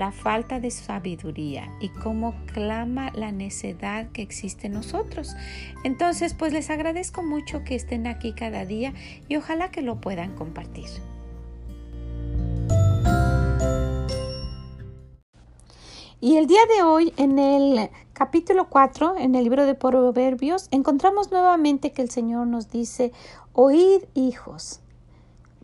la falta de sabiduría y cómo clama la necedad que existe en nosotros. Entonces, pues les agradezco mucho que estén aquí cada día y ojalá que lo puedan compartir. Y el día de hoy, en el capítulo 4, en el libro de Proverbios, encontramos nuevamente que el Señor nos dice, oíd hijos,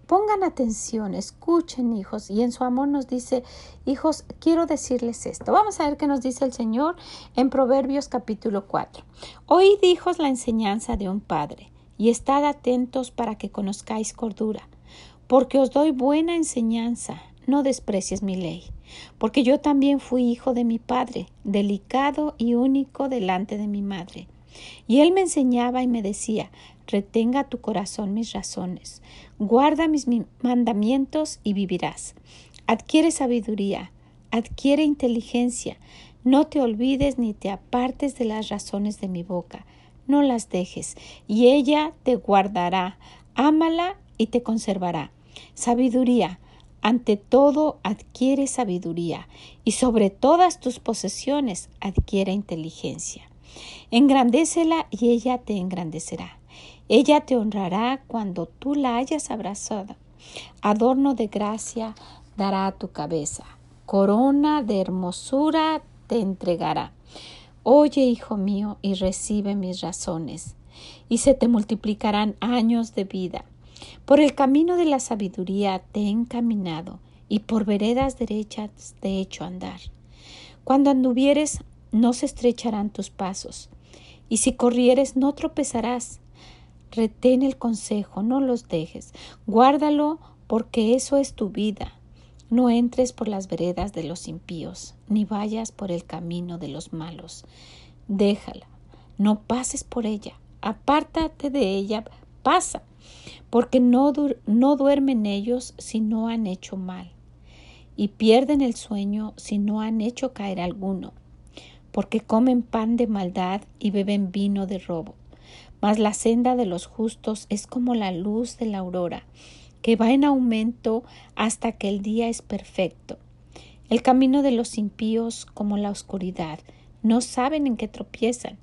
Pongan atención, escuchen hijos. Y en su amor nos dice, hijos, quiero decirles esto. Vamos a ver qué nos dice el Señor en Proverbios capítulo 4. Oíd hijos la enseñanza de un padre y estad atentos para que conozcáis cordura, porque os doy buena enseñanza, no desprecies mi ley, porque yo también fui hijo de mi padre, delicado y único delante de mi madre. Y él me enseñaba y me decía, retenga tu corazón mis razones, guarda mis mandamientos y vivirás. Adquiere sabiduría, adquiere inteligencia, no te olvides ni te apartes de las razones de mi boca, no las dejes, y ella te guardará, ámala y te conservará. Sabiduría, ante todo adquiere sabiduría, y sobre todas tus posesiones adquiere inteligencia. Engrandécela y ella te engrandecerá. Ella te honrará cuando tú la hayas abrazado. Adorno de gracia dará a tu cabeza. Corona de hermosura te entregará. Oye, hijo mío, y recibe mis razones, y se te multiplicarán años de vida. Por el camino de la sabiduría te he encaminado, y por veredas derechas te he hecho andar. Cuando anduvieres, no se estrecharán tus pasos, y si corrieres, no tropezarás. Retén el consejo, no los dejes. Guárdalo porque eso es tu vida. No entres por las veredas de los impíos, ni vayas por el camino de los malos. Déjala, no pases por ella, apártate de ella, pasa, porque no, no duermen ellos si no han hecho mal, y pierden el sueño si no han hecho caer alguno, porque comen pan de maldad y beben vino de robo mas la senda de los justos es como la luz de la aurora, que va en aumento hasta que el día es perfecto. El camino de los impíos como la oscuridad, no saben en qué tropiezan.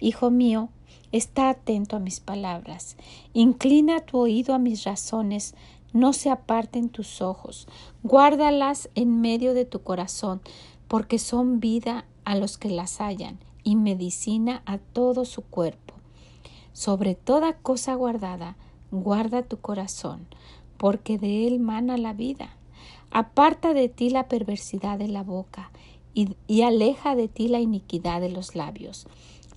Hijo mío, está atento a mis palabras, inclina tu oído a mis razones, no se aparten tus ojos, guárdalas en medio de tu corazón, porque son vida a los que las hallan y medicina a todo su cuerpo. Sobre toda cosa guardada, guarda tu corazón, porque de él mana la vida. Aparta de ti la perversidad de la boca, y, y aleja de ti la iniquidad de los labios.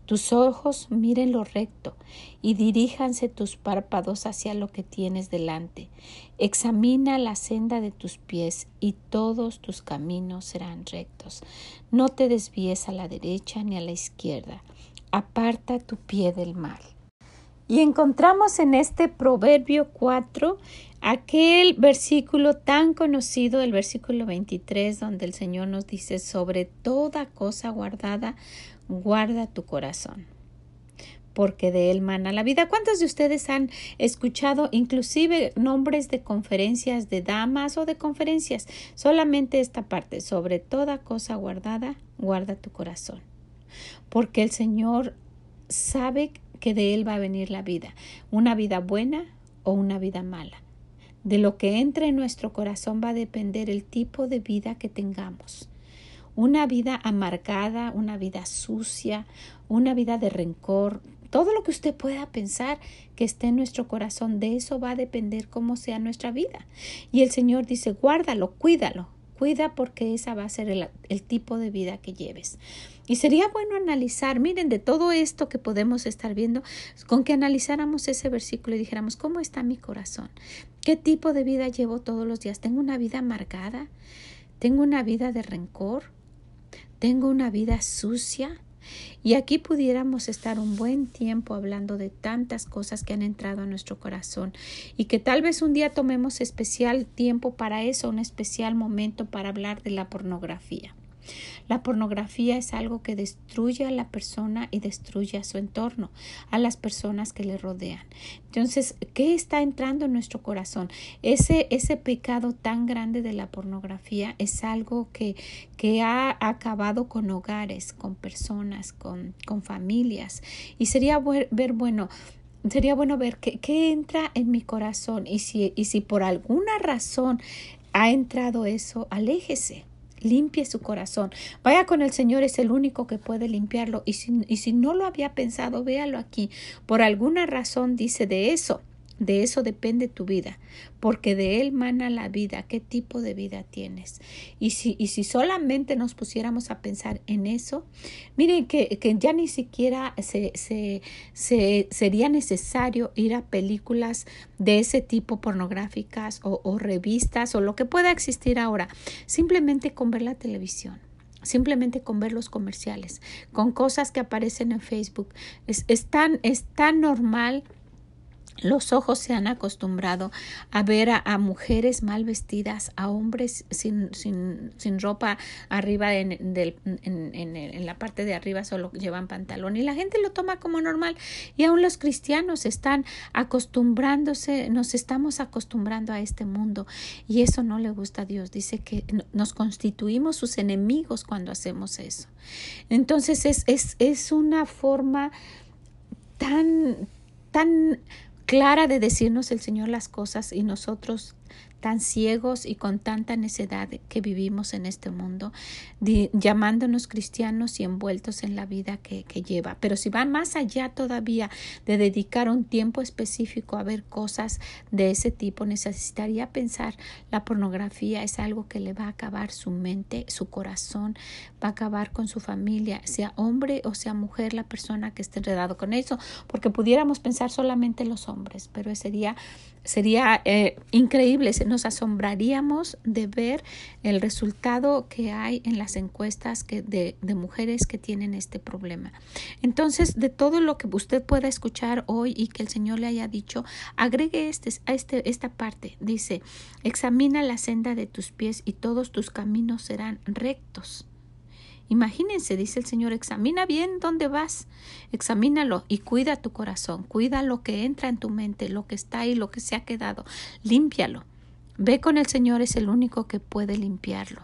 Tus ojos miren lo recto y diríjanse tus párpados hacia lo que tienes delante. Examina la senda de tus pies y todos tus caminos serán rectos. No te desvíes a la derecha ni a la izquierda. Aparta tu pie del mal. Y encontramos en este Proverbio 4 aquel versículo tan conocido, el versículo 23, donde el Señor nos dice, sobre toda cosa guardada, guarda tu corazón porque de él mana la vida. ¿Cuántos de ustedes han escuchado inclusive nombres de conferencias de damas o de conferencias? Solamente esta parte, sobre toda cosa guardada, guarda tu corazón, porque el Señor sabe que de Él va a venir la vida, una vida buena o una vida mala. De lo que entre en nuestro corazón va a depender el tipo de vida que tengamos. Una vida amargada, una vida sucia, una vida de rencor, todo lo que usted pueda pensar que esté en nuestro corazón, de eso va a depender cómo sea nuestra vida. Y el Señor dice, guárdalo, cuídalo, Cuida porque esa va a ser el, tipo de vida que lleves. Y sería bueno analizar, miren, de todo esto que podemos estar viendo, con que analizáramos ese versículo y dijéramos, ¿cómo está mi corazón? ¿Qué tipo de vida llevo todos los días? ¿Tengo una vida amargada? ¿Tengo una vida de rencor? tengo una vida sucia. Y aquí pudiéramos estar un buen tiempo hablando de tantas cosas que han entrado a nuestro corazón y que tal vez un día tomemos especial tiempo para eso, un especial momento para hablar de la pornografía. La pornografía es algo que destruye a la persona y destruye a su entorno, a las personas que le rodean. Entonces, ¿qué está entrando en nuestro corazón? Ese, ese pecado tan grande de la pornografía es algo que, que ha acabado con hogares, con personas, con, con familias. Y sería ver, bueno, sería bueno ver qué, entra en mi corazón y si, y si por alguna razón ha entrado eso, aléjese limpie su corazón. Vaya con el Señor, es el único que puede limpiarlo. Y si, y si no lo había pensado, véalo aquí. Por alguna razón dice de eso. De eso depende tu vida, porque de él mana la vida, qué tipo de vida tienes. Y si, y si solamente nos pusiéramos a pensar en eso, miren que, que ya ni siquiera se, se, se, sería necesario ir a películas de ese tipo pornográficas o, revistas o lo que pueda existir ahora, simplemente con ver la televisión simplemente con ver los comerciales, con cosas que aparecen en Facebook. Es, es, tan, es tan normal los ojos se han acostumbrado a ver a, mujeres mal vestidas, a hombres sin, sin, sin ropa arriba en, en, la parte de arriba solo llevan pantalón y la gente lo toma como normal y aún los cristianos están acostumbrándose, nos estamos acostumbrando a este mundo y eso no le gusta a Dios. Dice que nos constituimos sus enemigos cuando hacemos eso. Entonces es, es, es una forma tan, tan clara de decirnos el Señor las cosas y nosotros tan ciegos y con tanta necedad que vivimos en este mundo, llamándonos cristianos y envueltos en la vida que, que, lleva. Pero si van más allá todavía de dedicar un tiempo específico a ver cosas de ese tipo, necesitaría pensar la pornografía es algo que le va a acabar su mente, su corazón, va a acabar con su familia, sea hombre o sea mujer la persona que esté enredado con eso, porque pudiéramos pensar solamente los hombres, pero sería sería eh, increíble, nos asombraríamos de ver el resultado que hay en las encuestas que de, de, mujeres que tienen este problema. Entonces, de todo lo que usted pueda escuchar hoy y que el Señor le haya dicho, agregue este, a este, esta parte. Dice, examina la senda de tus pies y todos tus caminos serán rectos. Imagínense, dice el Señor, examina bien dónde vas, examínalo y cuida tu corazón, cuida lo que entra en tu mente, lo que está ahí, lo que se ha quedado, límpialo. Ve con el Señor, es el único que puede limpiarlo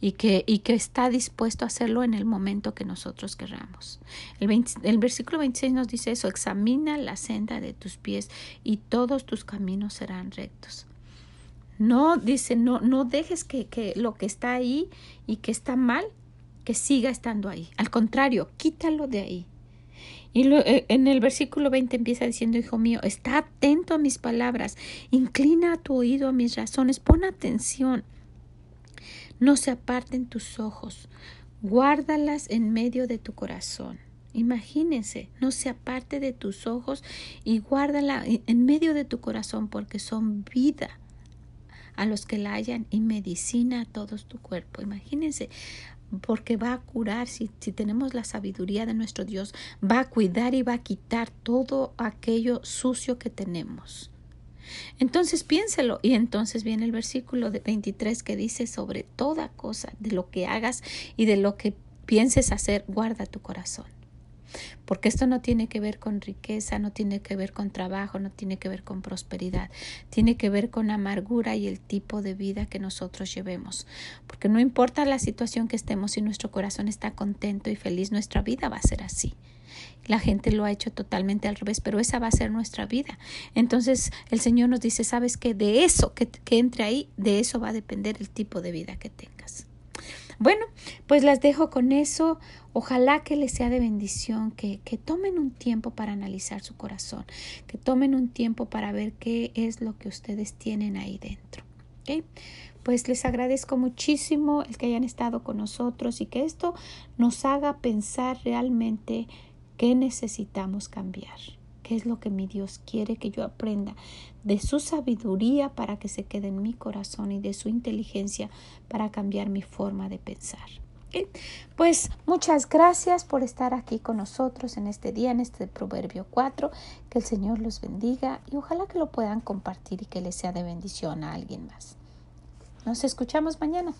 y que, y que está dispuesto a hacerlo en el momento que nosotros querramos. El, el versículo 26 nos dice eso, examina la senda de tus pies y todos tus caminos serán rectos. No, dice, no, no dejes que, que lo que está ahí y que está mal que siga estando ahí. Al contrario, quítalo de ahí. Y eh, en el versículo 20 empieza diciendo, Hijo mío, está atento a mis palabras, inclina tu oído a mis razones, pon atención. No se aparten tus ojos, guárdalas en medio de tu corazón. Imagínense, no se aparte de tus ojos y guárdala en medio de tu corazón porque son vida a los que la hayan y medicina a todo tu cuerpo. Imagínense, porque va a curar, si, si, tenemos la sabiduría de nuestro Dios, va a cuidar y va a quitar todo aquello sucio que tenemos. Entonces piénselo. Y entonces viene el versículo de 23 que dice sobre toda cosa, de lo que hagas y de lo que pienses hacer, guarda tu corazón porque esto no tiene que ver con riqueza, no tiene que ver con trabajo, no tiene que ver con prosperidad, tiene que ver con amargura y el tipo de vida que nosotros llevemos, porque no importa la situación que estemos, si nuestro corazón está contento y feliz, nuestra vida va a ser así. La gente lo ha hecho totalmente al revés, pero esa va a ser nuestra vida. Entonces el Señor nos dice, sabes que de eso que, que entre ahí, de eso va a depender el tipo de vida que tengas. Bueno, pues las dejo con eso. Ojalá que les sea de bendición, que, que, tomen un tiempo para analizar su corazón, que tomen un tiempo para ver qué es lo que ustedes tienen ahí dentro. ¿okay? Pues les agradezco muchísimo el que hayan estado con nosotros y que esto nos haga pensar realmente qué necesitamos cambiar qué es lo que mi Dios quiere que yo aprenda, de su sabiduría para que se quede en mi corazón y de su inteligencia para cambiar mi forma de pensar. Pues muchas gracias por estar aquí con nosotros en este día, en este Proverbio 4. Que el Señor los bendiga y ojalá que lo puedan compartir y que les sea de bendición a alguien más. Nos escuchamos mañana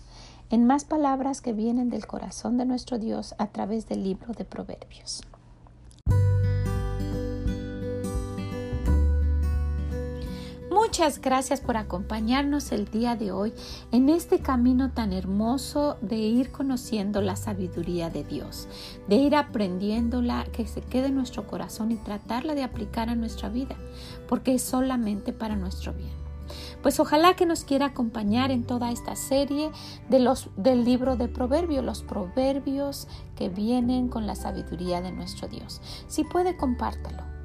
en más palabras que vienen del corazón de nuestro Dios a través del libro de Proverbios. Muchas gracias por acompañarnos el día de hoy en este camino tan hermoso de ir conociendo la sabiduría de Dios, de ir aprendiéndola, que se quede en nuestro corazón y tratarla de aplicar a nuestra vida, porque es solamente para nuestro bien. Pues ojalá que nos quiera acompañar en toda esta serie de los, del libro de Proverbios, los proverbios que vienen con la sabiduría de nuestro Dios. Si puede, compártalo